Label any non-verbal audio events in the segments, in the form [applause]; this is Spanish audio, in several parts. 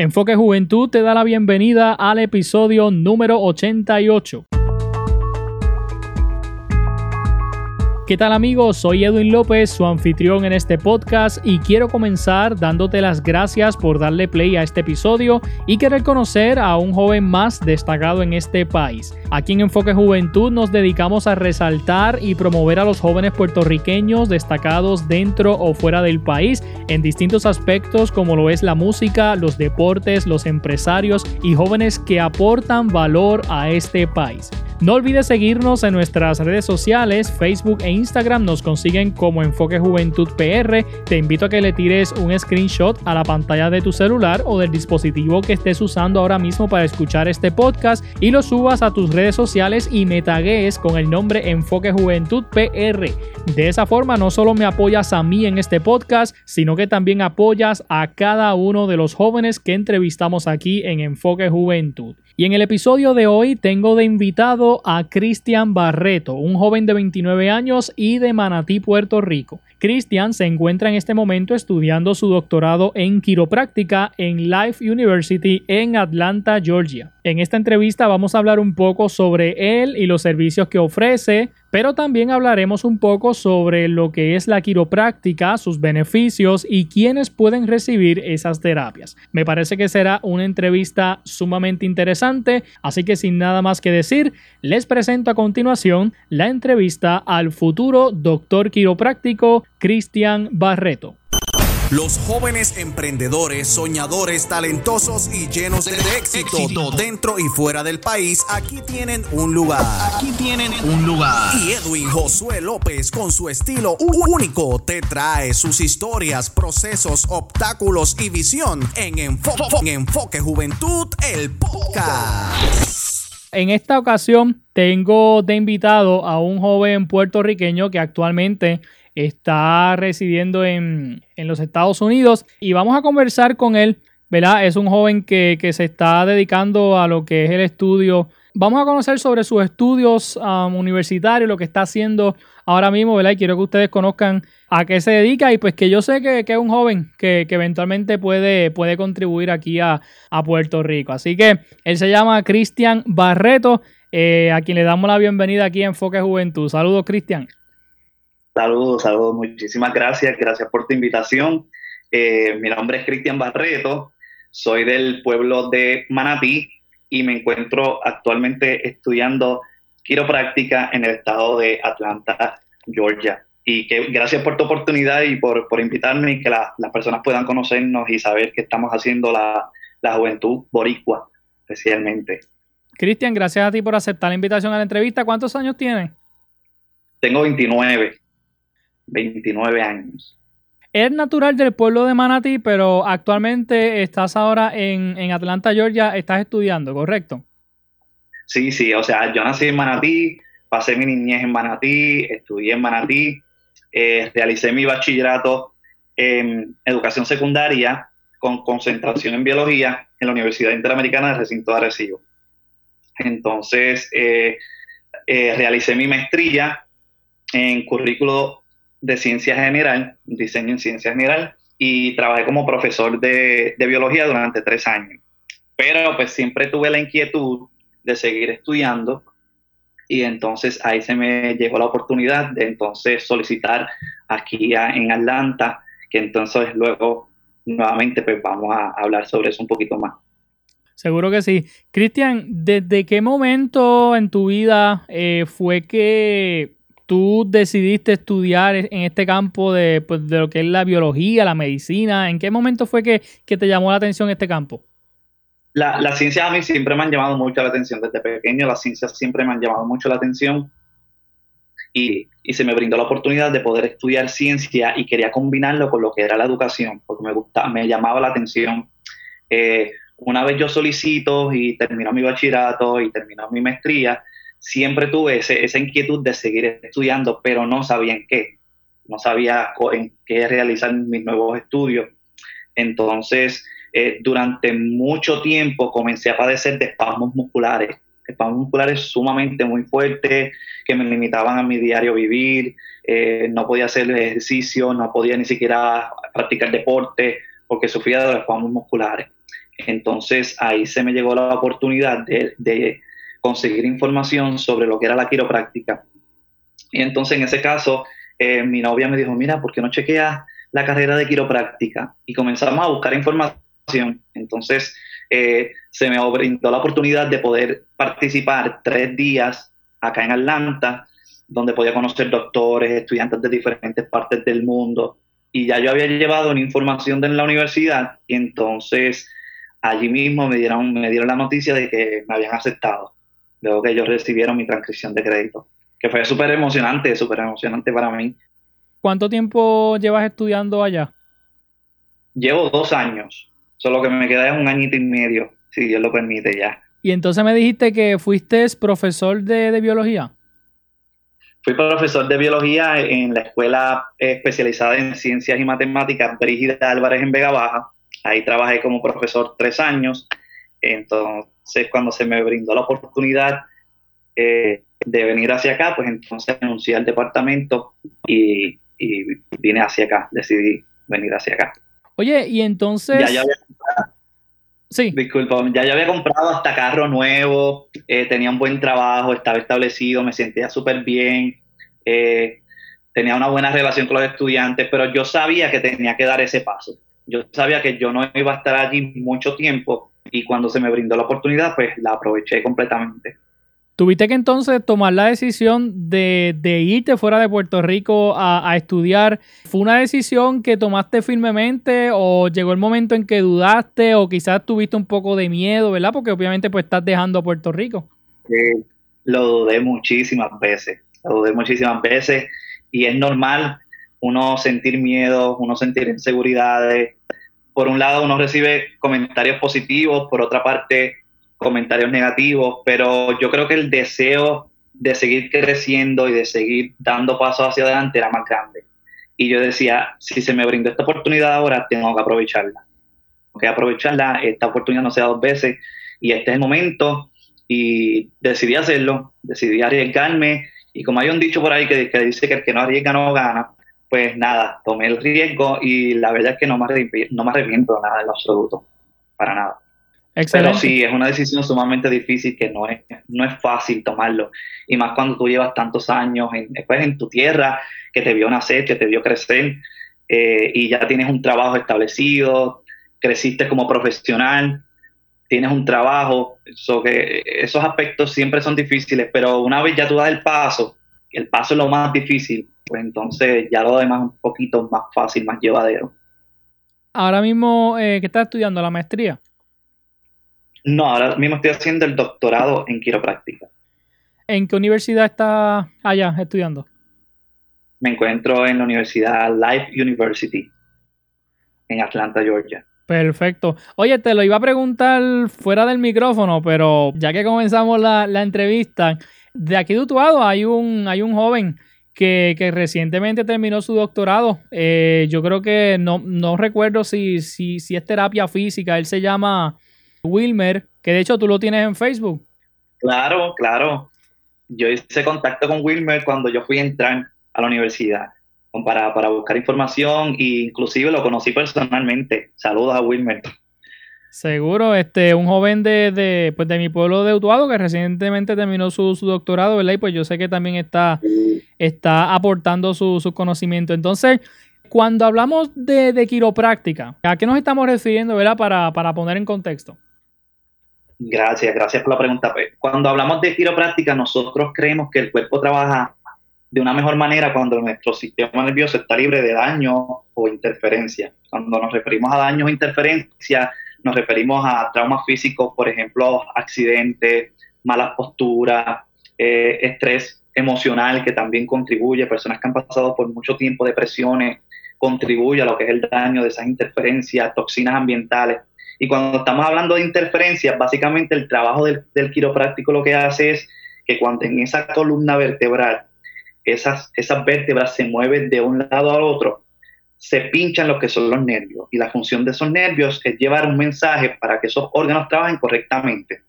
Enfoque Juventud te da la bienvenida al episodio número 88. ¿Qué tal amigos? Soy Edwin López, su anfitrión en este podcast y quiero comenzar dándote las gracias por darle play a este episodio y querer conocer a un joven más destacado en este país. Aquí en Enfoque Juventud nos dedicamos a resaltar y promover a los jóvenes puertorriqueños destacados dentro o fuera del país en distintos aspectos como lo es la música, los deportes, los empresarios y jóvenes que aportan valor a este país. No olvides seguirnos en nuestras redes sociales, Facebook e Instagram nos consiguen como Enfoque Juventud PR. Te invito a que le tires un screenshot a la pantalla de tu celular o del dispositivo que estés usando ahora mismo para escuchar este podcast y lo subas a tus redes sociales y me con el nombre Enfoque Juventud PR. De esa forma no solo me apoyas a mí en este podcast, sino que también apoyas a cada uno de los jóvenes que entrevistamos aquí en Enfoque Juventud. Y en el episodio de hoy tengo de invitado a Cristian Barreto, un joven de 29 años y de Manatí, Puerto Rico. Cristian se encuentra en este momento estudiando su doctorado en quiropráctica en Life University en Atlanta, Georgia. En esta entrevista vamos a hablar un poco sobre él y los servicios que ofrece, pero también hablaremos un poco sobre lo que es la quiropráctica, sus beneficios y quiénes pueden recibir esas terapias. Me parece que será una entrevista sumamente interesante, así que sin nada más que decir, les presento a continuación la entrevista al futuro doctor quiropráctico Cristian Barreto. Los jóvenes emprendedores, soñadores, talentosos y llenos de éxito, dentro y fuera del país, aquí tienen un lugar. Aquí tienen un lugar. Y Edwin Josué López, con su estilo único, te trae sus historias, procesos, obstáculos y visión en Enfoque, en Enfoque Juventud, el podcast. En esta ocasión tengo de invitado a un joven puertorriqueño que actualmente está residiendo en, los Estados Unidos y vamos a conversar con él, ¿verdad? Es un joven que, se está dedicando a lo que es el estudio. Vamos a conocer sobre sus estudios um, universitarios, lo que está haciendo ahora mismo, ¿verdad? Y quiero que ustedes conozcan a qué se dedica y pues que yo sé que, es un joven que, eventualmente puede, puede contribuir aquí a, Puerto Rico. Así que él se llama Cristian Barreto, eh, a quien le damos la bienvenida aquí en Enfoque Juventud. Saludos, Cristian. Saludos, saludos, muchísimas gracias, gracias por tu invitación. Eh, mi nombre es Cristian Barreto, soy del pueblo de Manatí y me encuentro actualmente estudiando quiropráctica en el estado de Atlanta, Georgia. Y que gracias por tu oportunidad y por, invitarme y que las personas puedan conocernos y saber que estamos haciendo la, la juventud boricua, especialmente. Cristian, gracias a ti por aceptar la invitación a la entrevista. ¿Cuántos años tienes? Tengo 29. 29 años. Es natural del pueblo de Manatí, pero actualmente estás ahora en, Atlanta, Georgia, estás estudiando, ¿correcto? Sí, sí, o sea, yo nací en Manatí, pasé mi niñez en Manatí, estudié en Manatí, eh, realicé mi bachillerato en educación secundaria con concentración en biología en la Universidad Interamericana de Recinto de Arecibo. Entonces, eh, eh, realicé mi maestría en currículo de ciencia general, diseño en ciencia general, y trabajé como profesor de, biología durante tres años. Pero pues siempre tuve la inquietud de seguir estudiando y entonces ahí se me llegó la oportunidad de entonces solicitar aquí en Atlanta, que entonces luego nuevamente pues vamos a hablar sobre eso un poquito más. Seguro que sí. Cristian, ¿desde qué momento en tu vida eh, fue que tú decidiste estudiar en este campo pues, de, lo que es la biología, la medicina? ¿En qué momento fue que, te llamó la atención este campo? Las la ciencias a mí siempre me han llamado mucho la atención. Desde pequeño las ciencias siempre me han llamado mucho la atención. Y, se me brindó la oportunidad de poder estudiar ciencia y quería combinarlo con lo que era la educación, porque me gustaba, me llamaba la atención. Eh, una vez yo solicito y termino mi bachillerato y termino mi maestría, siempre tuve esa inquietud de seguir estudiando, pero no sabía en qué, no sabía en qué realizar mis nuevos estudios. Entonces, eh, durante mucho tiempo comencé a padecer de espasmos musculares, espasmos musculares sumamente muy fuertes que me limitaban a mi diario vivir, eh, no podía hacer ejercicio, no podía ni siquiera practicar deporte porque sufría de espasmos musculares. Entonces ahí se me llegó la oportunidad de, conseguir información sobre lo que era la quiropráctica. Y entonces en ese caso, eh, mi novia me dijo, mira, ¿por qué no chequeas la carrera de quiropráctica? Y comenzamos a buscar información. Entonces eh, se me brindó la oportunidad de poder participar tres días acá en Atlanta, donde podía conocer doctores, estudiantes de diferentes partes del mundo. Y ya yo había llevado una información de la universidad y entonces allí mismo me dieron, me dieron la noticia de que me habían aceptado, luego que ellos recibieron mi transcripción de crédito, que fue súper emocionante, súper emocionante para mí. ¿Cuánto tiempo llevas estudiando allá? Llevo dos años, solo que me queda un añito y medio, si Dios lo permite ya. Y entonces me dijiste que fuiste profesor de, de biología. Fui profesor de biología en la escuela especializada en ciencias y matemáticas Brígida Álvarez en Vega Baja Ahí trabajé como profesor tres años. Entonces, cuando se me brindó la oportunidad eh, de venir hacia acá, pues entonces anuncié al departamento y, vine hacia acá, decidí venir hacia acá. Oye, y entonces... Ya, ya había comprado, sí. Disculpa, ya, ya había comprado hasta carro nuevo, eh, tenía un buen trabajo, estaba establecido, me sentía súper bien, eh, tenía una buena relación con los estudiantes, pero yo sabía que tenía que dar ese paso yo sabía que yo no iba a estar allí mucho tiempo y cuando se me brindó la oportunidad, pues la aproveché completamente. ¿Tuviste que entonces tomar la decisión de, irte fuera de Puerto Rico a, estudiar? ¿Fue una decisión que tomaste firmemente o llegó el momento en que dudaste o quizás tuviste un poco de miedo, ¿verdad? Porque obviamente pues estás dejando a Puerto Rico. lo dudé muchísimas veces, lo dudé muchísimas veces y es normal uno sentir miedo, uno sentir inseguridades. Por un lado uno recibe comentarios positivos, por otra parte comentarios negativos, pero yo creo que el deseo de seguir creciendo y de seguir dando pasos hacia adelante era más grande. Y yo decía, si se me brindó esta oportunidad ahora, tengo que aprovecharla. Tengo que aprovecharla, esta oportunidad no sea dos veces y este es el momento y decidí hacerlo, decidí arriesgarme y como hay un dicho por ahí que, que dice que el que no arriesga no gana, pues nada, tomé el riesgo y la verdad es que no me, no me arrepiento nada en lo absoluto, para nada. Excelente. Pero sí, es una decisión sumamente difícil que no es, no es fácil tomarlo. Y más cuando tú llevas tantos años en, después en tu tierra, que te vio nacer, que te vio crecer, eh, y ya tienes un trabajo establecido, creciste como profesional, tienes un trabajo, que esos aspectos siempre son difíciles, pero una vez ya tú das el paso, el paso es lo más difícil, pues entonces ya lo demás un poquito más fácil, más llevadero. Ahora mismo, eh, ¿qué estás estudiando? ¿La maestría? No, ahora mismo estoy haciendo el doctorado en quiropráctica. ¿En qué universidad estás allá estudiando? Me encuentro en la Universidad Life University, en Atlanta, Georgia. Perfecto. Oye, te lo iba a preguntar fuera del micrófono, pero ya que comenzamos la, la entrevista, de aquí de Utuado hay un, hay un joven que, recientemente terminó su doctorado. Eh, yo creo que no, recuerdo si, si, si es terapia física. Él se llama Wilmer, que de hecho tú lo tienes en Facebook. Claro, claro. Yo hice contacto con Wilmer cuando yo fui a entrar a la universidad para, para buscar información e inclusive lo conocí personalmente. Saludos a Wilmer. Seguro, este, un joven de, de, pues de mi pueblo de Utuado que recientemente terminó su, doctorado, ¿verdad? Y pues yo sé que también está, está aportando su, su conocimiento. Entonces, cuando hablamos de, de, quiropráctica, ¿a qué nos estamos refiriendo, ¿verdad? Para, para poner en contexto. Gracias, gracias por la pregunta. Pues, cuando hablamos de quiropráctica, nosotros creemos que el cuerpo trabaja de una mejor manera cuando nuestro sistema nervioso está libre de daño o interferencia. Cuando nos referimos a daños o interferencia, nos referimos a traumas físicos, por ejemplo, accidentes, malas posturas, eh, estrés emocional que también contribuye, personas que han pasado por mucho tiempo depresiones, contribuye a lo que es el daño de esas interferencias, toxinas ambientales. Y cuando estamos hablando de interferencias, básicamente el trabajo del, del quiropráctico lo que hace es que cuando en esa columna vertebral esas, esas vértebras se mueven de un lado al otro, se pinchan lo que son los nervios y la función de esos nervios es llevar un mensaje para que esos órganos trabajen correctamente.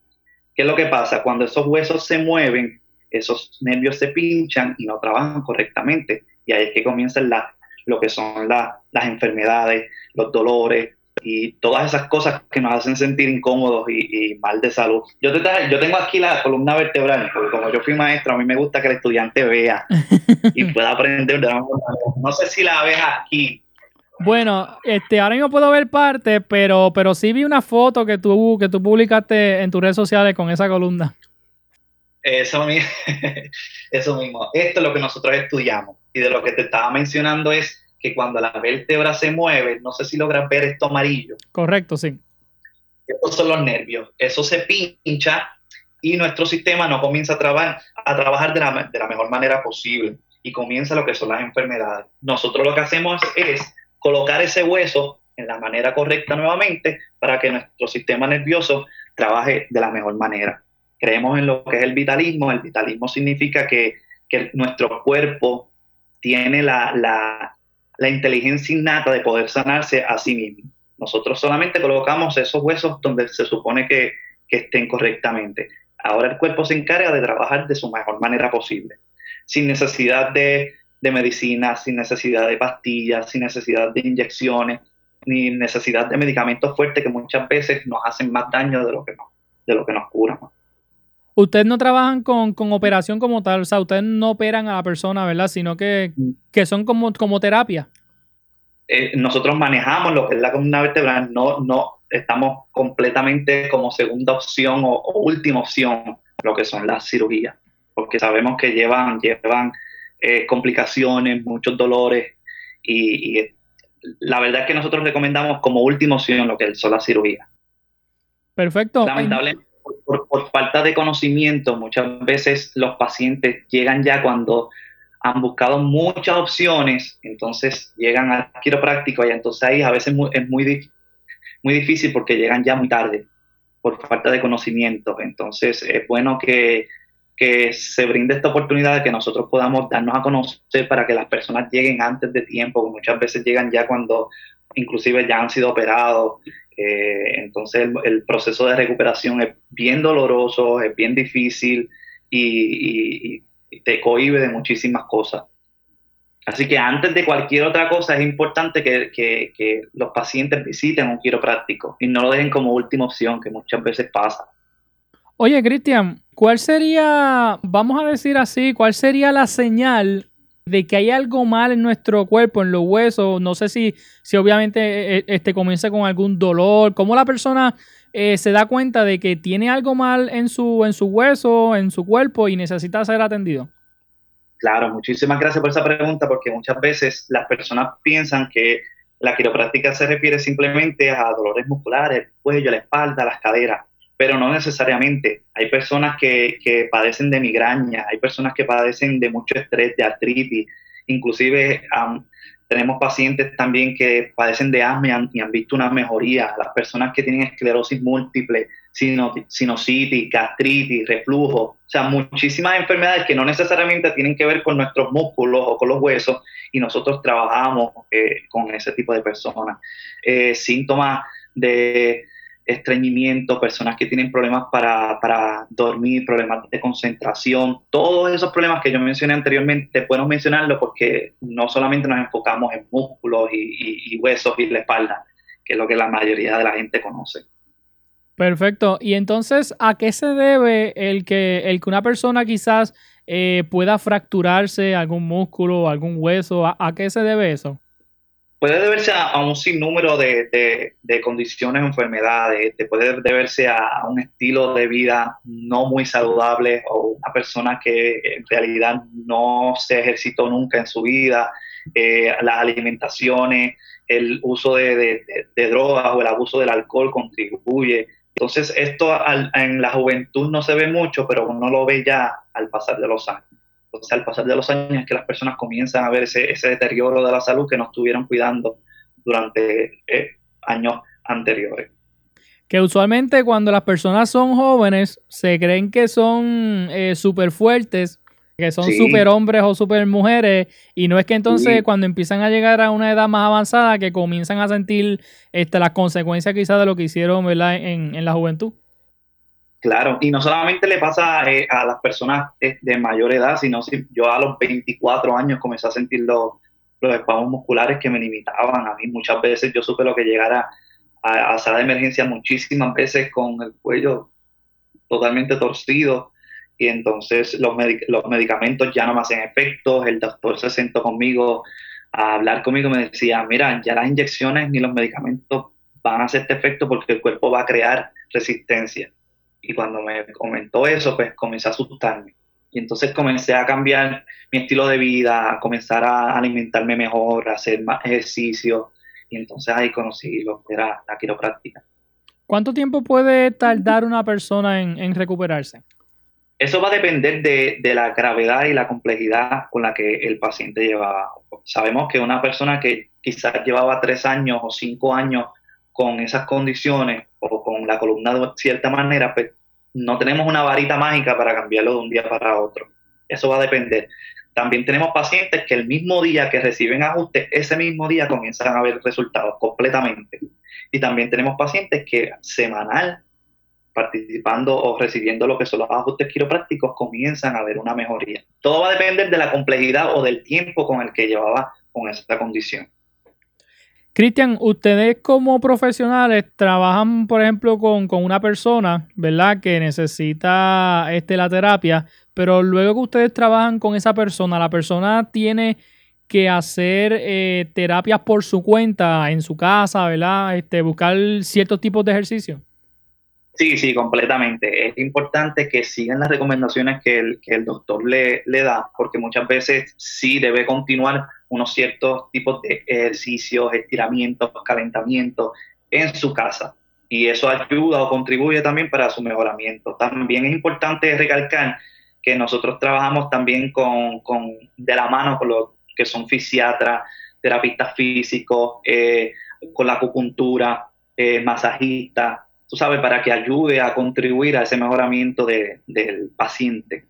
¿Qué es lo que pasa? Cuando esos huesos se mueven, esos nervios se pinchan y no trabajan correctamente y ahí es que comienzan la, lo que son las enfermedades, los dolores, y todas esas cosas que nos hacen sentir incómodos y, mal de salud. Yo, te, yo tengo aquí la columna vertebral, porque como yo fui maestro, a mí me gusta que el estudiante vea [laughs] y pueda aprender No sé si la ves aquí. Bueno, este, ahora mismo puedo ver parte, pero, pero sí vi una foto que tú, que tú publicaste en tus redes sociales con esa columna. Eso mismo, [laughs] eso mismo. Esto es lo que nosotros estudiamos. Y de lo que te estaba mencionando es que cuando la vértebra se mueve, no sé si logras ver esto amarillo. Correcto, sí. Estos son los nervios. Eso se pincha y nuestro sistema no comienza a, trabajar, a trabajar de la, de la mejor manera posible y comienza lo que son las enfermedades. Nosotros lo que hacemos es colocar ese hueso en la manera correcta nuevamente para que nuestro sistema nervioso trabaje de la mejor manera. Creemos en lo que es el vitalismo. El vitalismo significa que, que nuestro cuerpo tiene la, la, la inteligencia innata de poder sanarse a sí mismo. Nosotros solamente colocamos esos huesos donde se supone que, estén correctamente. Ahora el cuerpo se encarga de trabajar de su mejor manera posible, sin necesidad de, de medicina, sin necesidad de pastillas, sin necesidad de inyecciones, ni necesidad de medicamentos fuertes que muchas veces nos hacen más daño de lo que nos, de lo que nos curan. Ustedes no trabajan con, operación como tal, o sea, ustedes no operan a la persona, ¿verdad? Sino que, mm. son como, como terapia. Eh, nosotros manejamos lo que es la columna vertebral, no, no estamos completamente como segunda opción o, última opción lo que son las cirugías, porque sabemos que llevan, llevan eh, complicaciones, muchos dolores y, la verdad es que nosotros recomendamos como última opción lo que son las cirugías. Perfecto. Lamentablemente por, falta de conocimiento, muchas veces los pacientes llegan ya cuando han buscado muchas opciones, entonces llegan al quiropráctico y entonces ahí a veces es muy, muy difícil porque llegan ya muy tarde por falta de conocimiento. Entonces es bueno que, que se brinde esta oportunidad de que nosotros podamos darnos a conocer para que las personas lleguen antes de tiempo, muchas veces llegan ya cuando inclusive ya han sido operados eh, entonces el, proceso de recuperación es bien doloroso, es bien difícil y, te cohibe de muchísimas cosas. Así que antes de cualquier otra cosa es importante que, los pacientes visiten un quiropráctico y no lo dejen como última opción, que muchas veces pasa. Oye, Cristian, ¿cuál sería, vamos a decir así, cuál sería la señal de que hay algo mal en nuestro cuerpo, en los huesos, no sé si, si obviamente eh, eh, este, comienza con algún dolor, cómo la persona eh, se da cuenta de que tiene algo mal en su, en su hueso, en su cuerpo y necesita ser atendido. Claro, muchísimas gracias por esa pregunta porque muchas veces las personas piensan que la quiropráctica se refiere simplemente a dolores musculares, el cuello, la espalda, las caderas pero no necesariamente. Hay personas que, que, padecen de migraña, hay personas que padecen de mucho estrés, de artritis, inclusive tenemos pacientes también que padecen de asma y han, visto una mejoría, las personas que tienen esclerosis múltiple, sinusitis, gastritis, reflujo, o sea, muchísimas enfermedades que no necesariamente tienen que ver con nuestros músculos o con los huesos y nosotros trabajamos eh, con ese tipo de personas. Eh, síntomas de estreñimiento, personas que tienen problemas para, dormir, problemas de concentración, todos esos problemas que yo mencioné anteriormente, podemos mencionarlo porque no solamente nos enfocamos en músculos y, huesos y la espalda, que es lo que la mayoría de la gente conoce. Perfecto. Y entonces, ¿a qué se debe el que, el que una persona quizás eh, pueda fracturarse algún músculo o algún hueso? ¿A qué se debe eso? Puede deberse a, un sinnúmero de, condiciones o enfermedades, puede deberse a, un estilo de vida no muy saludable o una persona que en realidad no se ejercitó nunca en su vida, eh, las alimentaciones, el uso de, drogas o el abuso del alcohol contribuye. Entonces esto en la juventud no se ve mucho, pero uno lo ve ya al pasar de los años. Al pasar de los años, es que las personas comienzan a ver ese, deterioro de la salud que no estuvieron cuidando durante eh, años anteriores. Que usualmente cuando las personas son jóvenes se creen que son eh, súper fuertes, que son súper hombres o súper mujeres, y no es que entonces cuando empiezan a llegar a una edad más avanzada que comienzan a sentir este, las consecuencias quizás de lo que hicieron En, en la juventud. Claro, y no solamente le pasa eh, a las personas eh, de mayor edad, sino si yo a los 24 años comencé a sentir los, los espasmos musculares que me limitaban a mí. Muchas veces yo supe lo que llegara a, a sala de emergencia muchísimas veces con el cuello totalmente torcido y entonces los, los medicamentos ya no me hacen efecto. El doctor se sentó conmigo a hablar conmigo y me decía, mira, ya las inyecciones ni los medicamentos van a hacer este efecto porque el cuerpo va a crear resistencia. Y cuando me comentó eso, pues comencé a asustarme. Y entonces comencé a cambiar mi estilo de vida, a comenzar a alimentarme mejor, a hacer más ejercicio. Y entonces ahí conocí lo que era la quiropráctica. ¿Cuánto tiempo puede tardar una persona en, recuperarse? Eso va a depender de, de, la gravedad y la complejidad con la que el paciente llevaba. Sabemos que una persona que quizás llevaba tres años o cinco años con esas condiciones o con la columna de cierta manera, pues no tenemos una varita mágica para cambiarlo de un día para otro. Eso va a depender. También tenemos pacientes que el mismo día que reciben ajustes, ese mismo día comienzan a ver resultados completamente. Y también tenemos pacientes que semanal, participando o recibiendo lo que son los ajustes quiroprácticos, comienzan a ver una mejoría. Todo va a depender de la complejidad o del tiempo con el que llevaba con esta condición. Cristian, ustedes como profesionales trabajan, por ejemplo, con, una persona, ¿verdad? Que necesita este, la terapia, pero luego que ustedes trabajan con esa persona, la persona tiene que hacer eh, terapias por su cuenta, en su casa, ¿verdad? Este, buscar ciertos tipos de ejercicios. Sí, sí, completamente. Es importante que sigan las recomendaciones que el, que el doctor le, le da, porque muchas veces sí debe continuar unos ciertos tipos de ejercicios, estiramientos, calentamientos en su casa. Y eso ayuda o contribuye también para su mejoramiento. También es importante recalcar que nosotros trabajamos también con, de la mano con los que son fisiatras, terapistas físicos, eh, con la acupuntura, eh, masajistas, tú sabes, para que ayude a contribuir a ese mejoramiento del paciente.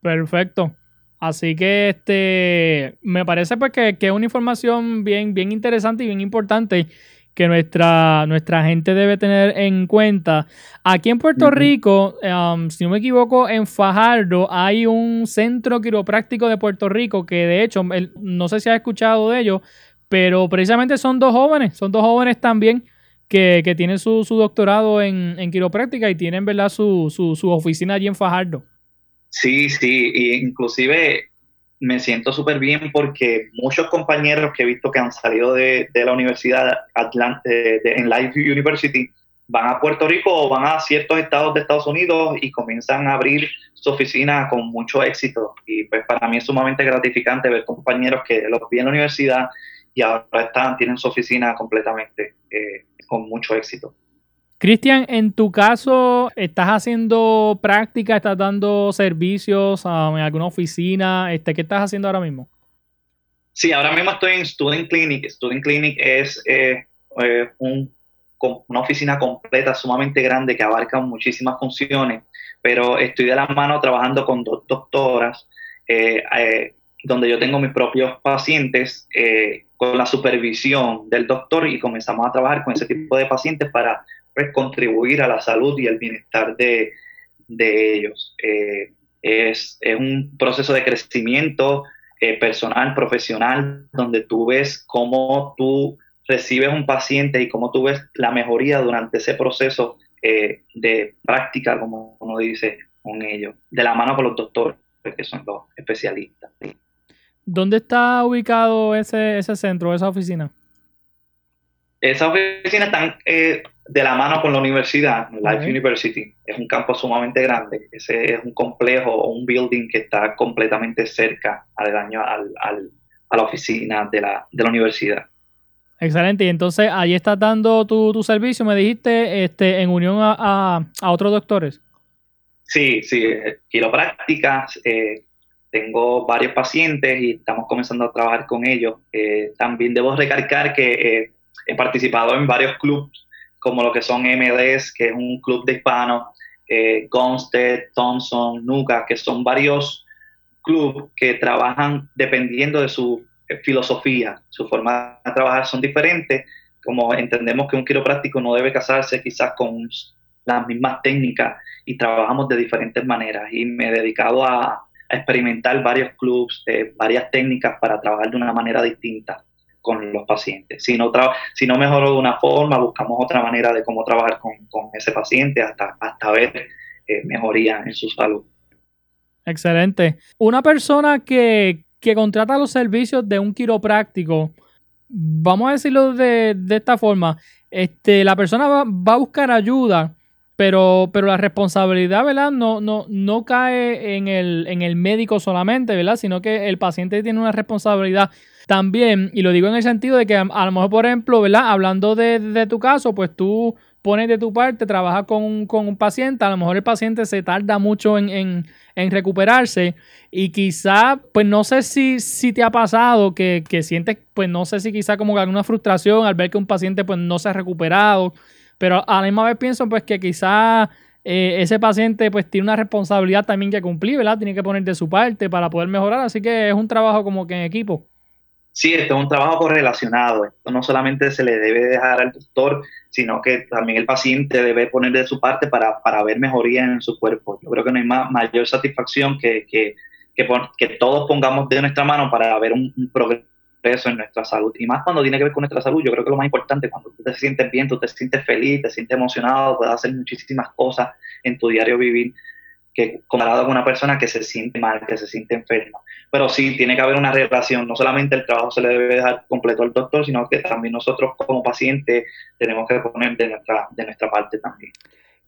Perfecto. Así que este me parece pues que, es una información bien, bien interesante y bien importante que nuestra, nuestra gente debe tener en cuenta. Aquí en Puerto Rico, um, si no me equivoco, en Fajardo hay un centro quiropráctico de Puerto Rico que de hecho, no sé si has escuchado de ellos, pero precisamente son dos jóvenes, son dos jóvenes también que, tienen su, doctorado en, en, quiropráctica y tienen ¿verdad? Su, su, su oficina allí en Fajardo. Sí, sí, y inclusive me siento súper bien porque muchos compañeros que he visto que han salido de, la Universidad Atlante, en Life University van a Puerto Rico o van a ciertos estados de Estados Unidos y comienzan a abrir su oficina con mucho éxito. Y pues para mí es sumamente gratificante ver compañeros que los vi en la universidad y ahora están, tienen su oficina completamente eh, con mucho éxito. Cristian, en tu caso, ¿estás haciendo práctica? ¿Estás dando servicios um, en alguna oficina? Este, ¿Qué estás haciendo ahora mismo? Sí, ahora mismo estoy en Student Clinic. Student Clinic es eh, eh, una oficina completa, sumamente grande, que abarca muchísimas funciones, pero estoy de la mano trabajando con dos doctoras, eh, donde yo tengo mis propios pacientes con la supervisión del doctor y comenzamos a trabajar con ese tipo de pacientes para pues, contribuir a la salud y el bienestar de, ellos. Eh, es, un proceso de crecimiento eh, personal, profesional, donde tú ves cómo tú recibes un paciente y cómo tú ves la mejoría durante ese proceso eh, de práctica, como uno dice, con ellos, de la mano con los doctores, que son los especialistas. ¿Dónde está ubicado ese, ese centro, esa oficina? Esa oficina está de la mano con la universidad, Life University. Es un campo sumamente grande. Ese es un complejo o un building que está completamente cerca al, al, al a la oficina de la, de la universidad. Excelente. Y entonces ahí estás dando tu, servicio, me dijiste, este, en unión a, otros doctores. Sí, sí, quiroprácticas. Eh, tengo varios pacientes y estamos comenzando a trabajar con ellos. Eh, también debo recalcar que eh, he participado en varios clubes como lo que son MLS, que es un club de hispanos, eh, Thompson, Nuca, que son varios clubes que trabajan dependiendo de su filosofía, su forma de trabajar son diferentes, como entendemos que un quiropráctico no debe casarse quizás con las mismas técnicas y trabajamos de diferentes maneras. Y me he dedicado a, experimentar varios clubes, eh, varias técnicas para trabajar de una manera distinta. con los pacientes. Si no, si no mejoró de una forma, buscamos otra manera de cómo trabajar con, ese paciente hasta, hasta ver eh, mejoría en su salud. Excelente. Una persona que, que contrata los servicios de un quiropráctico, vamos a decirlo de, esta forma, este, la persona va, a buscar ayuda, pero, pero la responsabilidad, ¿verdad? No, no, no cae en el, en el médico solamente, ¿verdad? Sino que el paciente tiene una responsabilidad también, y lo digo en el sentido de que a, lo mejor, por ejemplo, ¿verdad? Hablando de, de tu caso, pues tú pones de tu parte, trabajas con, un paciente, a lo mejor el paciente se tarda mucho en, recuperarse y quizá, pues no sé si, si te ha pasado que, sientes, pues no sé si quizá como que alguna frustración al ver que un paciente pues no se ha recuperado, pero a la misma vez pienso pues que quizá eh, ese paciente pues tiene una responsabilidad también que cumplir, ¿verdad? Tiene que poner de su parte para poder mejorar, así que es un trabajo como que en equipo. Sí, esto es un trabajo correlacionado. Esto no solamente se le debe dejar al doctor, sino que también el paciente debe poner de su parte para, para ver mejoría en su cuerpo. Yo creo que no hay más, mayor satisfacción que, que, que, todos pongamos de nuestra mano para ver un, progreso en nuestra salud. Y más cuando tiene que ver con nuestra salud, yo creo que lo más importante, cuando tú te sientes bien, tú te sientes feliz, te sientes emocionado, puedes hacer muchísimas cosas en tu diario vivir que comparado con una persona que se siente mal, que se siente enferma. Pero sí, tiene que haber una relación, no solamente el trabajo se le debe dejar completo al doctor, sino que también nosotros como pacientes tenemos que poner de nuestra, de nuestra parte también.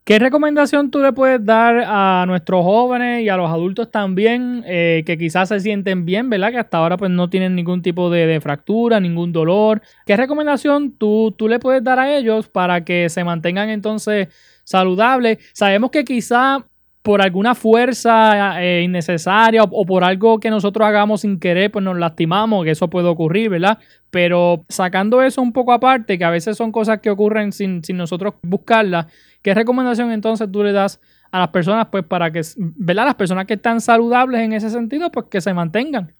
¿Qué recomendación tú le puedes dar a nuestros jóvenes y a los adultos también eh, que quizás se sienten bien, ¿verdad? Que hasta ahora pues no tienen ningún tipo de, fractura, ningún dolor. ¿Qué recomendación tú, tú le puedes dar a ellos para que se mantengan entonces saludables? Sabemos que quizá por alguna fuerza eh, innecesaria o, por algo que nosotros hagamos sin querer, pues nos lastimamos, que eso puede ocurrir, ¿verdad? Pero sacando eso un poco aparte, que a veces son cosas que ocurren sin, sin nosotros buscarlas, ¿qué recomendación entonces tú le das a las personas, pues para que, ¿verdad? Las personas que están saludables en ese sentido, pues que se mantengan.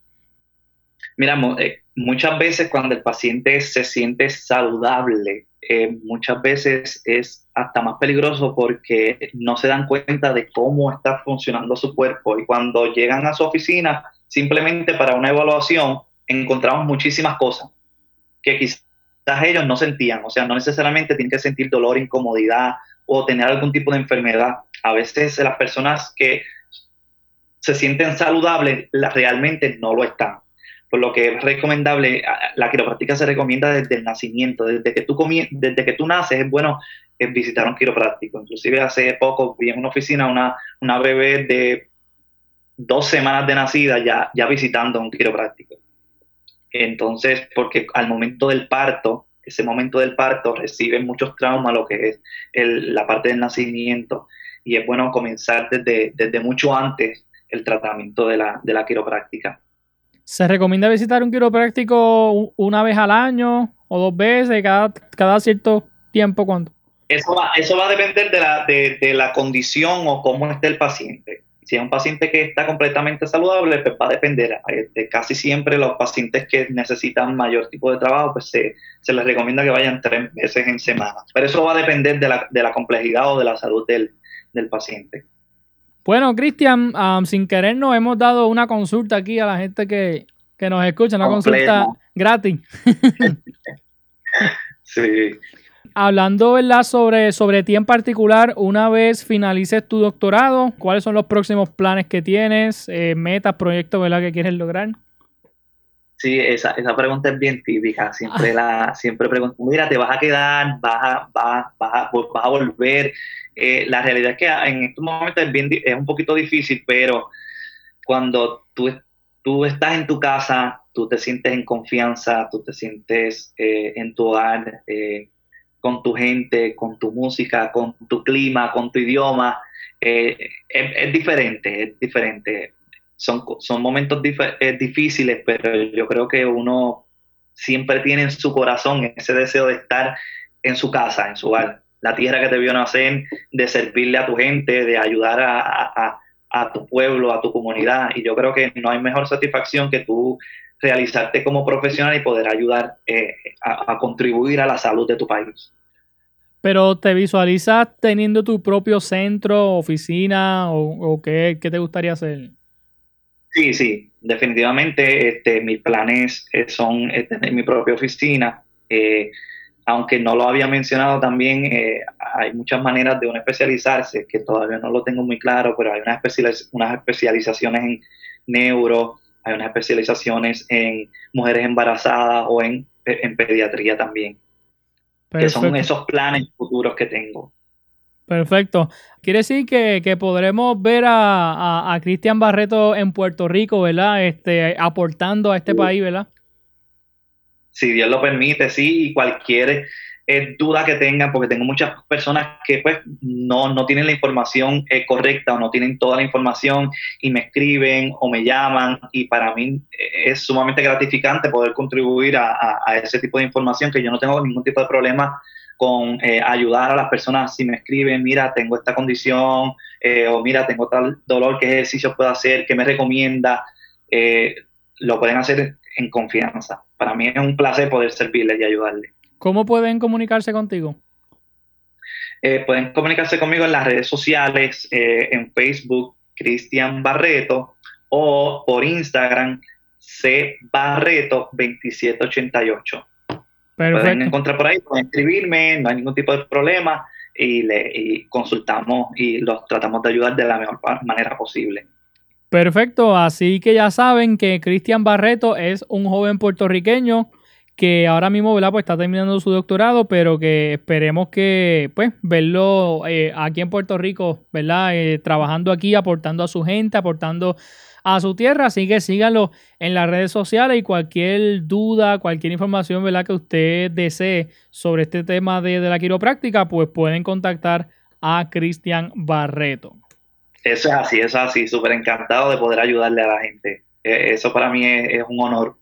Mira, eh, muchas veces cuando el paciente se siente saludable, eh, muchas veces es hasta más peligroso porque no se dan cuenta de cómo está funcionando su cuerpo y cuando llegan a su oficina simplemente para una evaluación encontramos muchísimas cosas que quizás ellos no sentían, o sea, no necesariamente tienen que sentir dolor, incomodidad o tener algún tipo de enfermedad. A veces las personas que se sienten saludables realmente no lo están por lo que es recomendable, la quiropráctica se recomienda desde el nacimiento, desde que tú, desde que tú naces es bueno eh, visitar un quiropráctico. Inclusive hace poco vi en una oficina una, una bebé de dos semanas de nacida ya, ya visitando un quiropráctico. Entonces, porque al momento del parto, ese momento del parto recibe muchos traumas, lo que es la parte del nacimiento, y es bueno comenzar desde, desde mucho antes el tratamiento de la, de la quiropráctica. Se recomienda visitar un quiropráctico una vez al año o dos veces, cada, cada cierto tiempo. ¿Cuánto? Eso va, eso va a depender de la, de, la condición o cómo esté el paciente. Si es un paciente que está completamente saludable, pues va a depender. De casi siempre los pacientes que necesitan mayor tipo de trabajo, pues se, les recomienda que vayan tres veces en semana. Pero eso va a depender de la, de la complejidad o de la salud del, del paciente. Bueno, Cristian, sin querer nos hemos dado una consulta aquí a la gente que, nos escucha, una consulta gratis. [laughs] sí. Hablando ¿verdad? Sobre, sobre ti en particular, una vez finalices tu doctorado, ¿cuáles son los próximos planes que tienes, eh, metas, proyectos ¿verdad? que quieres lograr? Sí, esa, esa pregunta es bien típica. Siempre [laughs] la, siempre pregunto, mira, te vas a quedar, vas a, vas, vas a volver. Eh, la realidad es que en estos momentos es, bien, es un poquito difícil, pero cuando tú, tú estás en tu casa, tú te sientes en confianza, tú te sientes eh, en tu hogar, eh, con tu gente, con tu música, con tu clima, con tu idioma, es, es, diferente, es diferente. Son, son momentos difíciles, pero yo creo que uno siempre tiene en su corazón ese deseo de estar en su casa, en su hogar la tierra que te vio nacer, de servirle a tu gente, de ayudar a, tu pueblo, a tu comunidad. Y yo creo que no hay mejor satisfacción que tú realizarte como profesional y poder ayudar eh, a, contribuir a la salud de tu país. Pero ¿te visualizas teniendo tu propio centro, oficina o, qué, qué, te gustaría hacer? Sí, sí, definitivamente este, mis planes eh, son eh, tener mi propia oficina. Eh, aunque no lo había mencionado también, hay muchas maneras de uno especializarse, que todavía no lo tengo muy claro, pero hay unas, unas especializaciones en neuro, hay unas especializaciones en mujeres embarazadas o en, en pediatría también. Que son esos planes futuros que tengo. Perfecto. Quiere decir que, podremos ver a, Cristian Barreto en Puerto Rico, ¿verdad? Este, aportando a este país, ¿verdad? Si Dios lo permite, sí, y cualquier eh, duda que tengan, porque tengo muchas personas que pues no, no tienen la información eh, correcta o no tienen toda la información y me escriben o me llaman y para mí eh, es sumamente gratificante poder contribuir a, a ese tipo de información que yo no tengo ningún tipo de problema con eh, ayudar a las personas si me escriben, mira, tengo esta condición, eh, o mira, tengo tal dolor, qué ejercicio puedo hacer, qué me recomienda, eh, lo pueden hacer en confianza. Para mí es un placer poder servirles y ayudarles. ¿Cómo pueden comunicarse contigo? pueden comunicarse conmigo en las redes sociales, en Facebook, Cristian Barreto, o por Instagram, C Barreto 2788. Pueden encontrar por ahí, pueden escribirme, no hay ningún tipo de problema y, le, consultamos y los tratamos de ayudar de la mejor manera posible. Perfecto, así que ya saben que Cristian Barreto es un joven puertorriqueño que ahora mismo ¿verdad? Pues está terminando su doctorado, pero que esperemos que pues verlo eh, aquí en Puerto Rico, ¿verdad? Eh, trabajando aquí, aportando a su gente, aportando a su tierra. Así que síganlo en las redes sociales y cualquier duda, cualquier información ¿verdad? que usted desee sobre este tema de, la quiropráctica, pues pueden contactar a Cristian Barreto. Eso es así, eso es así. Súper encantado de poder ayudarle a la gente. E, eso para mí es, un honor.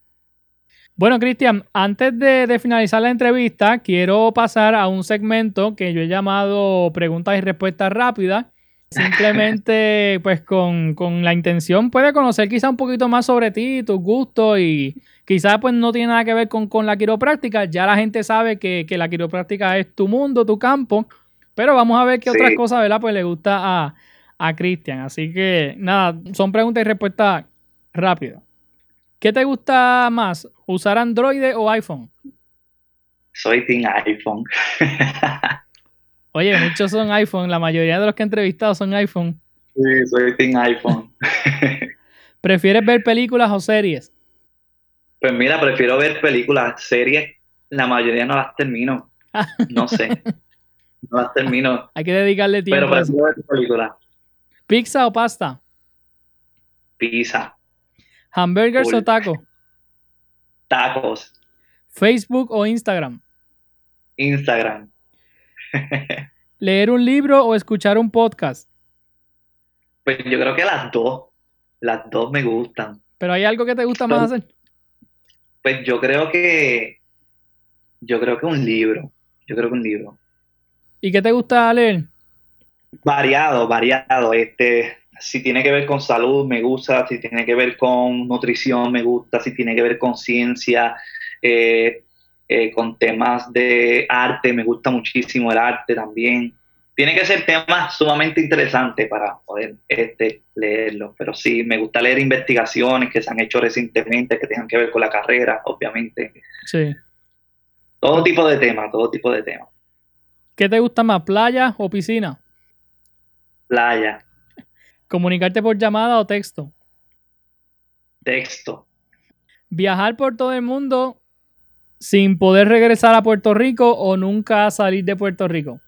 Bueno, Cristian, antes de, de, finalizar la entrevista, quiero pasar a un segmento que yo he llamado preguntas y respuestas rápidas [laughs] Simplemente, pues, con, la intención, puede conocer quizá un poquito más sobre ti, tus gustos y quizás, pues, no tiene nada que ver con, la quiropráctica. Ya la gente sabe que, la quiropráctica es tu mundo, tu campo. Pero vamos a ver qué otras cosas, ¿verdad? Pues le gusta a, a Cristian. Así que, nada, son preguntas y respuestas rápidas. ¿Qué te gusta más, usar Android o iPhone? Soy Team iPhone. [laughs] Oye, muchos son iPhone, la mayoría de los que he entrevistado son iPhone. Sí, soy sin iPhone. [laughs] ¿Prefieres ver películas o series? Pues mira, prefiero ver películas, series, la mayoría no las termino. [laughs] No sé. No las termino. Hay que dedicarle tiempo. Pero prefiero ver películas. ¿Pizza o pasta? Pizza. ¿Hamburgers o tacos? Tacos. ¿Facebook o Instagram? Instagram. ¿Leer un libro o escuchar un podcast? Pues yo creo que las dos. Las dos me gustan. ¿Pero hay algo que te gusta más hacer? Pues yo creo que. Yo creo que un libro. Yo creo que un libro. ¿Y qué te gusta leer? Variado, variado. Este, si tiene que ver con salud, me gusta. Si tiene que ver con nutrición, me gusta. Si tiene que ver con ciencia, eh, eh, con temas de arte, me gusta muchísimo el arte también. Tiene que ser temas sumamente interesantes para poder este, leerlo, pero sí, me gusta leer investigaciones que se han hecho recientemente que tengan que ver con la carrera, obviamente. Sí. Todo tipo de temas, todo tipo de temas. ¿Qué te gusta más, playa o piscina? Playa. ¿Comunicarte por llamada o texto? Texto. ¿Viajar por todo el mundo sin poder regresar a Puerto Rico o nunca salir de Puerto Rico?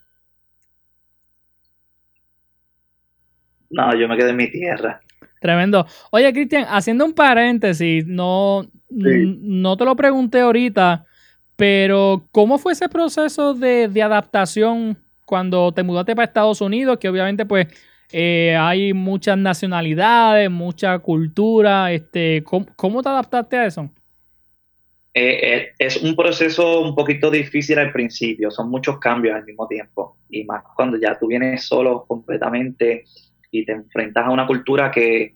No, yo me quedé en mi tierra. Tremendo. Oye, Cristian, haciendo un paréntesis, no, no te lo pregunté ahorita, pero ¿cómo fue ese proceso de, adaptación cuando te mudaste para Estados Unidos? Que obviamente, pues, eh, hay muchas nacionalidades, mucha cultura. Este, ¿cómo, te adaptaste a eso? Eh, eh, es un proceso un poquito difícil al principio, son muchos cambios al mismo tiempo, y más cuando ya tú vienes solo completamente y te enfrentas a una cultura que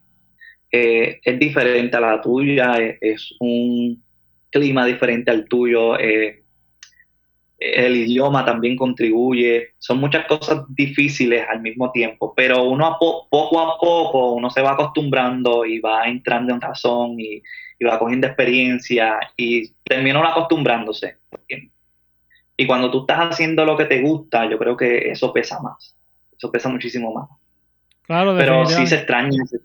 es diferente a la tuya, es, un clima diferente al tuyo, el idioma también contribuye, son muchas cosas difíciles al mismo tiempo, pero uno a poco a poco uno se va acostumbrando y va entrando en razón y, va cogiendo experiencia y termina uno acostumbrándose. Y cuando tú estás haciendo lo que te gusta, yo creo que eso pesa más, eso pesa muchísimo más. Claro, pero sí se extraña, se,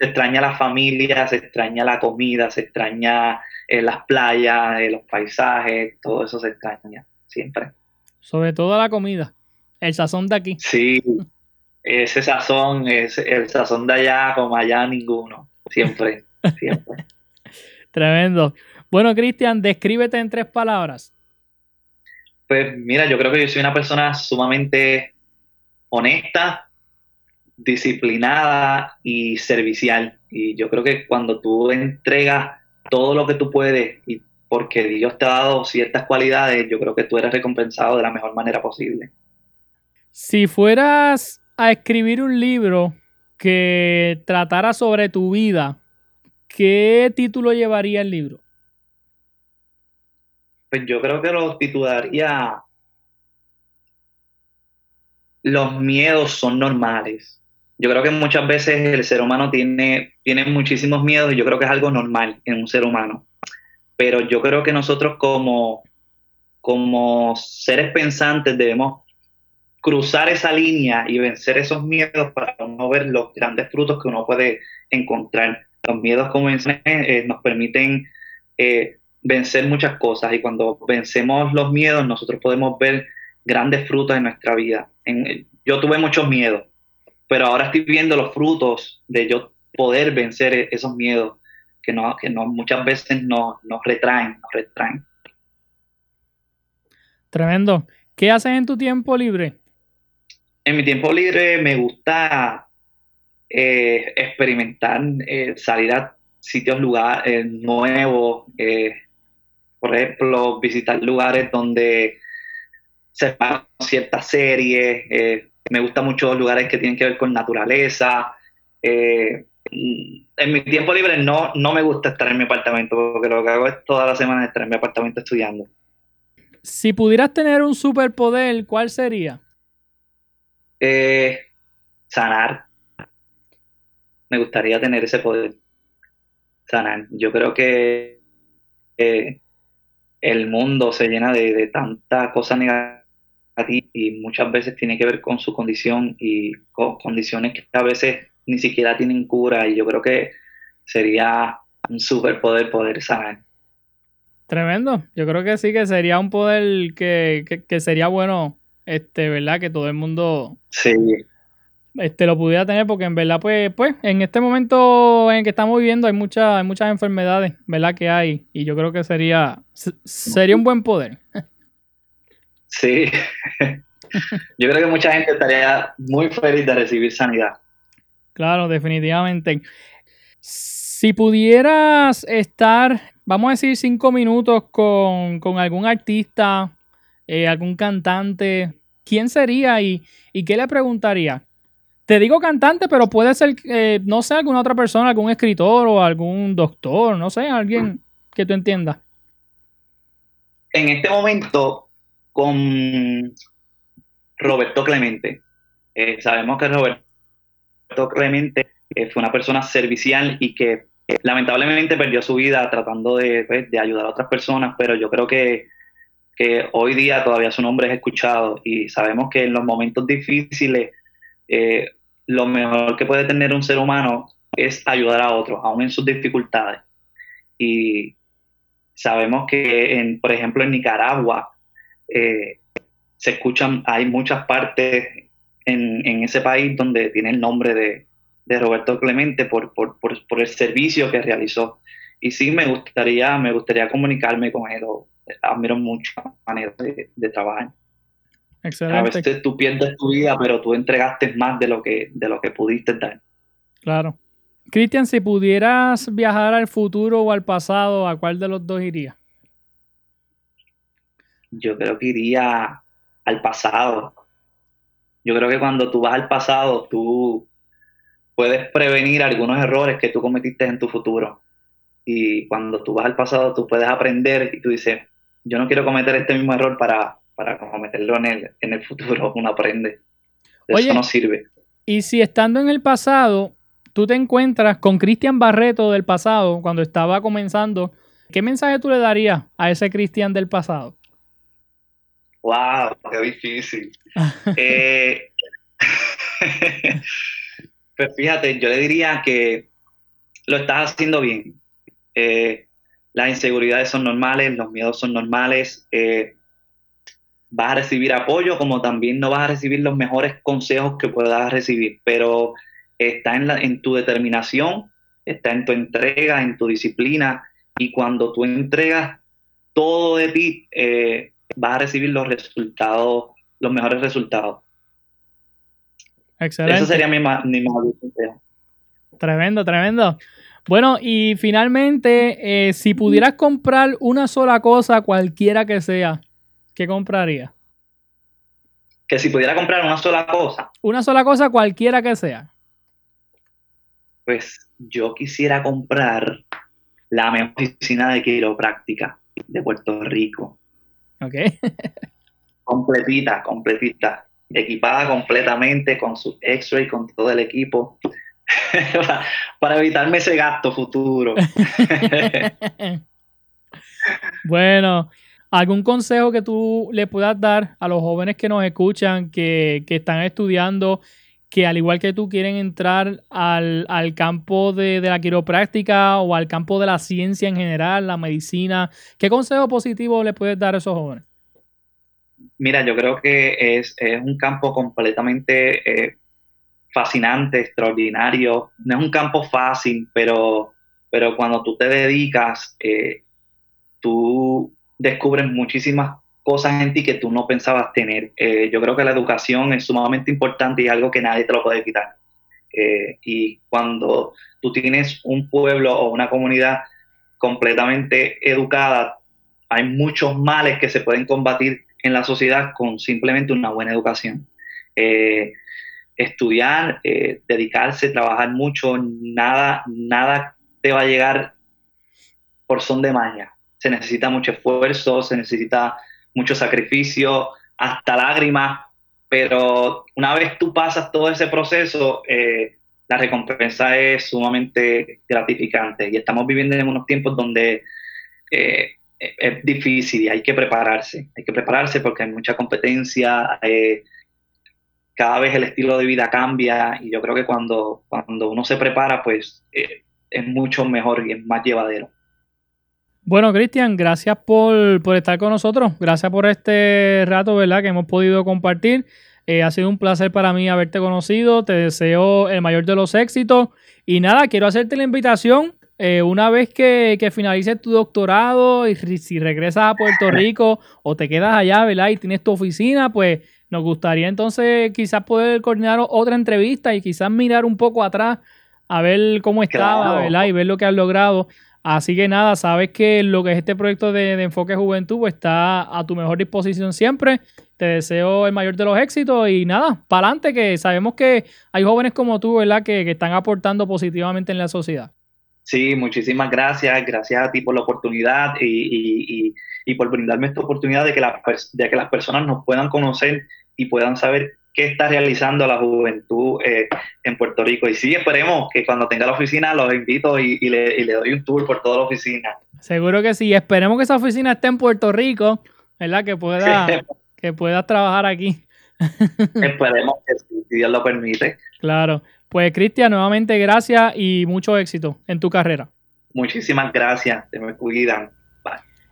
extraña la familia, se extraña la comida, se extraña eh, las playas, eh, los paisajes, todo eso se extraña siempre. Sobre todo la comida, el sazón de aquí. Sí, ese sazón, es el sazón de allá como allá ninguno, siempre, [laughs] siempre. Tremendo. Bueno, Cristian, descríbete en tres palabras. Pues mira, yo creo que yo soy una persona sumamente honesta, disciplinada y servicial. Y yo creo que cuando tú entregas todo lo que tú puedes y porque Dios te ha dado ciertas cualidades, yo creo que tú eres recompensado de la mejor manera posible. Si fueras a escribir un libro que tratara sobre tu vida, ¿qué título llevaría el libro? Pues yo creo que lo titularía Los miedos son normales. Yo creo que muchas veces el ser humano tiene, tiene muchísimos miedos y yo creo que es algo normal en un ser humano pero yo creo que nosotros como, como seres pensantes debemos cruzar esa línea y vencer esos miedos para no ver los grandes frutos que uno puede encontrar. Los miedos, como mencioné, eh, nos permiten eh, vencer muchas cosas y cuando vencemos los miedos nosotros podemos ver grandes frutos en nuestra vida. yo tuve muchos miedos, pero ahora estoy viendo los frutos de yo poder vencer e-, esos miedos que, no, que no, muchas veces nos, retraen, nos retraen. Tremendo. ¿Qué haces en tu tiempo libre? En mi tiempo libre me gusta eh, experimentar, eh, salir a sitios lugares eh, nuevos, por ejemplo, visitar lugares donde se van ciertas series, me gustan mucho lugares que tienen que ver con naturaleza, en mi tiempo libre no, no me gusta estar en mi apartamento, porque lo que hago es toda la semana estar en mi apartamento estudiando. Si pudieras tener un superpoder, ¿cuál sería? Eh, sanar. Me gustaría tener ese poder. Sanar. Yo creo que el mundo se llena de, de tanta cosa negativa y muchas veces tiene que ver con su condición y con condiciones que a veces ni siquiera tienen cura y yo creo que sería un superpoder poder sanar. Tremendo. Yo creo que sí que sería un poder que, sería bueno, este, ¿verdad? Que todo el mundo sí. este, lo pudiera tener, porque en verdad, pues, pues, en este momento en el que estamos viviendo hay muchas, hay muchas enfermedades, ¿verdad? Que hay. Y yo creo que sería, sería un buen poder. Sí. [laughs] yo creo que mucha gente estaría muy feliz de recibir sanidad. Claro, definitivamente. Si pudieras estar, vamos a decir, cinco minutos con, algún artista, eh, algún cantante, ¿quién sería y, qué le preguntaría? Te digo cantante, pero puede ser, eh, no sé, alguna otra persona, algún escritor o algún doctor, no sé, alguien que tú entiendas. En este momento, con Roberto Clemente. Eh, sabemos que Roberto Clemente eh, fue una persona servicial y que eh, lamentablemente perdió su vida tratando pues, de, ayudar a otras personas, pero yo creo que, hoy día todavía su nombre es escuchado y sabemos que en los momentos difíciles eh, lo mejor que puede tener un ser humano es ayudar a otros, aún en sus dificultades. Y sabemos que, en, por ejemplo, en Nicaragua se escuchan, hay muchas partes en, ese país donde tiene el nombre de, Roberto Clemente por, el servicio que realizó. Y sí, me gustaría, me gustaría comunicarme con él. Admiro mucho la manera de, trabajar. Excelente. A veces tú pierdes tu vida, pero tú entregaste más de lo que, de lo que pudiste dar. Claro. Cristian, si pudieras viajar al futuro o al pasado, ¿a cuál de los dos irías? Yo creo que iría al pasado. Yo creo que cuando tú vas al pasado, tú puedes prevenir algunos errores que tú cometiste en tu futuro. Y cuando tú vas al pasado, tú puedes aprender y tú dices, yo no quiero cometer este mismo error para, para meterlo en el, en el futuro, [laughs] uno aprende. eso no sirve. Y si estando en el pasado, tú te encuentras con Cristian Barreto del pasado, cuando estaba comenzando, ¿qué mensaje tú le darías a ese Cristian del pasado? ¡Wow! ¡Qué difícil! [laughs] eh, [laughs] pues fíjate, yo le diría que lo estás haciendo bien. Eh, las inseguridades son normales, los miedos son normales. Eh, vas a recibir apoyo, como también no vas a recibir los mejores consejos que puedas recibir, pero está en, en tu determinación, está en tu entrega, en tu disciplina, y cuando tú entregas todo de ti, eh, vas a recibir los resultados, los mejores resultados. Excelente. Eso sería mi, mi consejo. Tremendo, tremendo. Bueno, y finalmente, eh, si pudieras comprar una sola cosa, cualquiera que sea, ¿qué compraría? Que si pudiera comprar una sola cosa. Una sola cosa, cualquiera que sea. Pues yo quisiera comprar la mejor oficina de quiropráctica de Puerto Rico. Ok. completita, completita. Equipada completamente con su X-ray, con todo el equipo. [laughs] para evitarme ese gasto futuro. [laughs] bueno, ¿algún consejo que tú le puedas dar a los jóvenes que nos escuchan, que, están estudiando, que al igual que tú quieren entrar al, campo de, la quiropráctica o al campo de la ciencia en general, la medicina? ¿Qué consejo positivo le puedes dar a esos jóvenes? Mira, yo creo que es, un campo completamente eh, fascinante, extraordinario. No es un campo fácil, pero, pero cuando tú te dedicas, eh, tú descubres muchísimas cosas en ti que tú no pensabas tener. Eh, yo creo que la educación es sumamente importante y es algo que nadie te lo puede quitar. Eh, y cuando tú tienes un pueblo o una comunidad completamente educada, hay muchos males que se pueden combatir en la sociedad con simplemente una buena educación estudiar, eh, dedicarse, trabajar mucho, nada, nada te va a llegar por son de magia. Se necesita mucho esfuerzo, se necesita mucho sacrificio, hasta lágrimas, pero una vez tú pasas todo ese proceso, eh, la recompensa es sumamente gratificante y estamos viviendo en unos tiempos donde eh, es difícil y hay que prepararse, hay que prepararse porque hay mucha competencia, cada vez el estilo de vida cambia y yo creo que cuando, cuando uno se prepara, pues eh, es mucho mejor y es más llevadero. Bueno, Cristian, gracias por, estar con nosotros. Gracias por este rato, ¿verdad? Que hemos podido compartir. Eh, ha sido un placer para mí haberte conocido. Te deseo el mayor de los éxitos. Y nada, quiero hacerte la invitación. Eh, una vez que, que finalices tu doctorado y si regresas a Puerto [laughs] Rico o te quedas allá, ¿verdad? Y tienes tu oficina, pues nos gustaría entonces quizás poder coordinar otra entrevista y quizás mirar un poco atrás a ver cómo estaba, ¿verdad? Y ver lo que has logrado. Así que nada, sabes que lo que es este proyecto de, Enfoque Juventud pues, está a tu mejor disposición siempre. Te deseo el mayor de los éxitos y nada, para adelante que sabemos que hay jóvenes como tú, ¿verdad? Que, que están aportando positivamente en la sociedad. Sí, muchísimas gracias. Gracias a ti por la oportunidad y, por brindarme esta oportunidad de que, de que las personas nos puedan conocer y puedan saber qué está realizando la juventud eh, en Puerto Rico. Y sí, esperemos que cuando tenga la oficina los invito y, le, doy un tour por toda la oficina. Seguro que sí. Esperemos que esa oficina esté en Puerto Rico, ¿verdad? Que pueda, [laughs] que puedas trabajar aquí. [laughs] esperemos que si Dios lo permite. Claro. Pues Cristian, nuevamente gracias y mucho éxito en tu carrera. Muchísimas gracias, te me cuidan.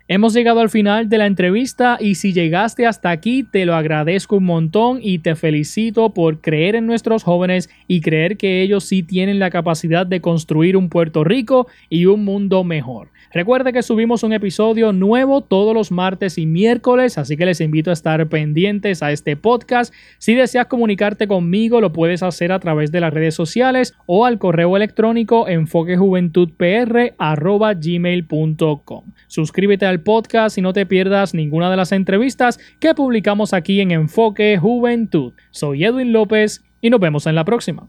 Hemos llegado al final de la entrevista y si llegaste hasta aquí te lo agradezco un montón y te felicito por creer en nuestros jóvenes y creer que ellos sí tienen la capacidad de construir un Puerto Rico y un mundo mejor. Recuerde que subimos un episodio nuevo todos los martes y miércoles, así que les invito a estar pendientes a este podcast. Si deseas comunicarte conmigo, lo puedes hacer a través de las redes sociales o al correo electrónico enfoquejuventudpr.gmail.com. Suscríbete podcast y no te pierdas ninguna de las entrevistas que publicamos aquí en Enfoque Juventud. Soy Edwin López y nos vemos en la próxima.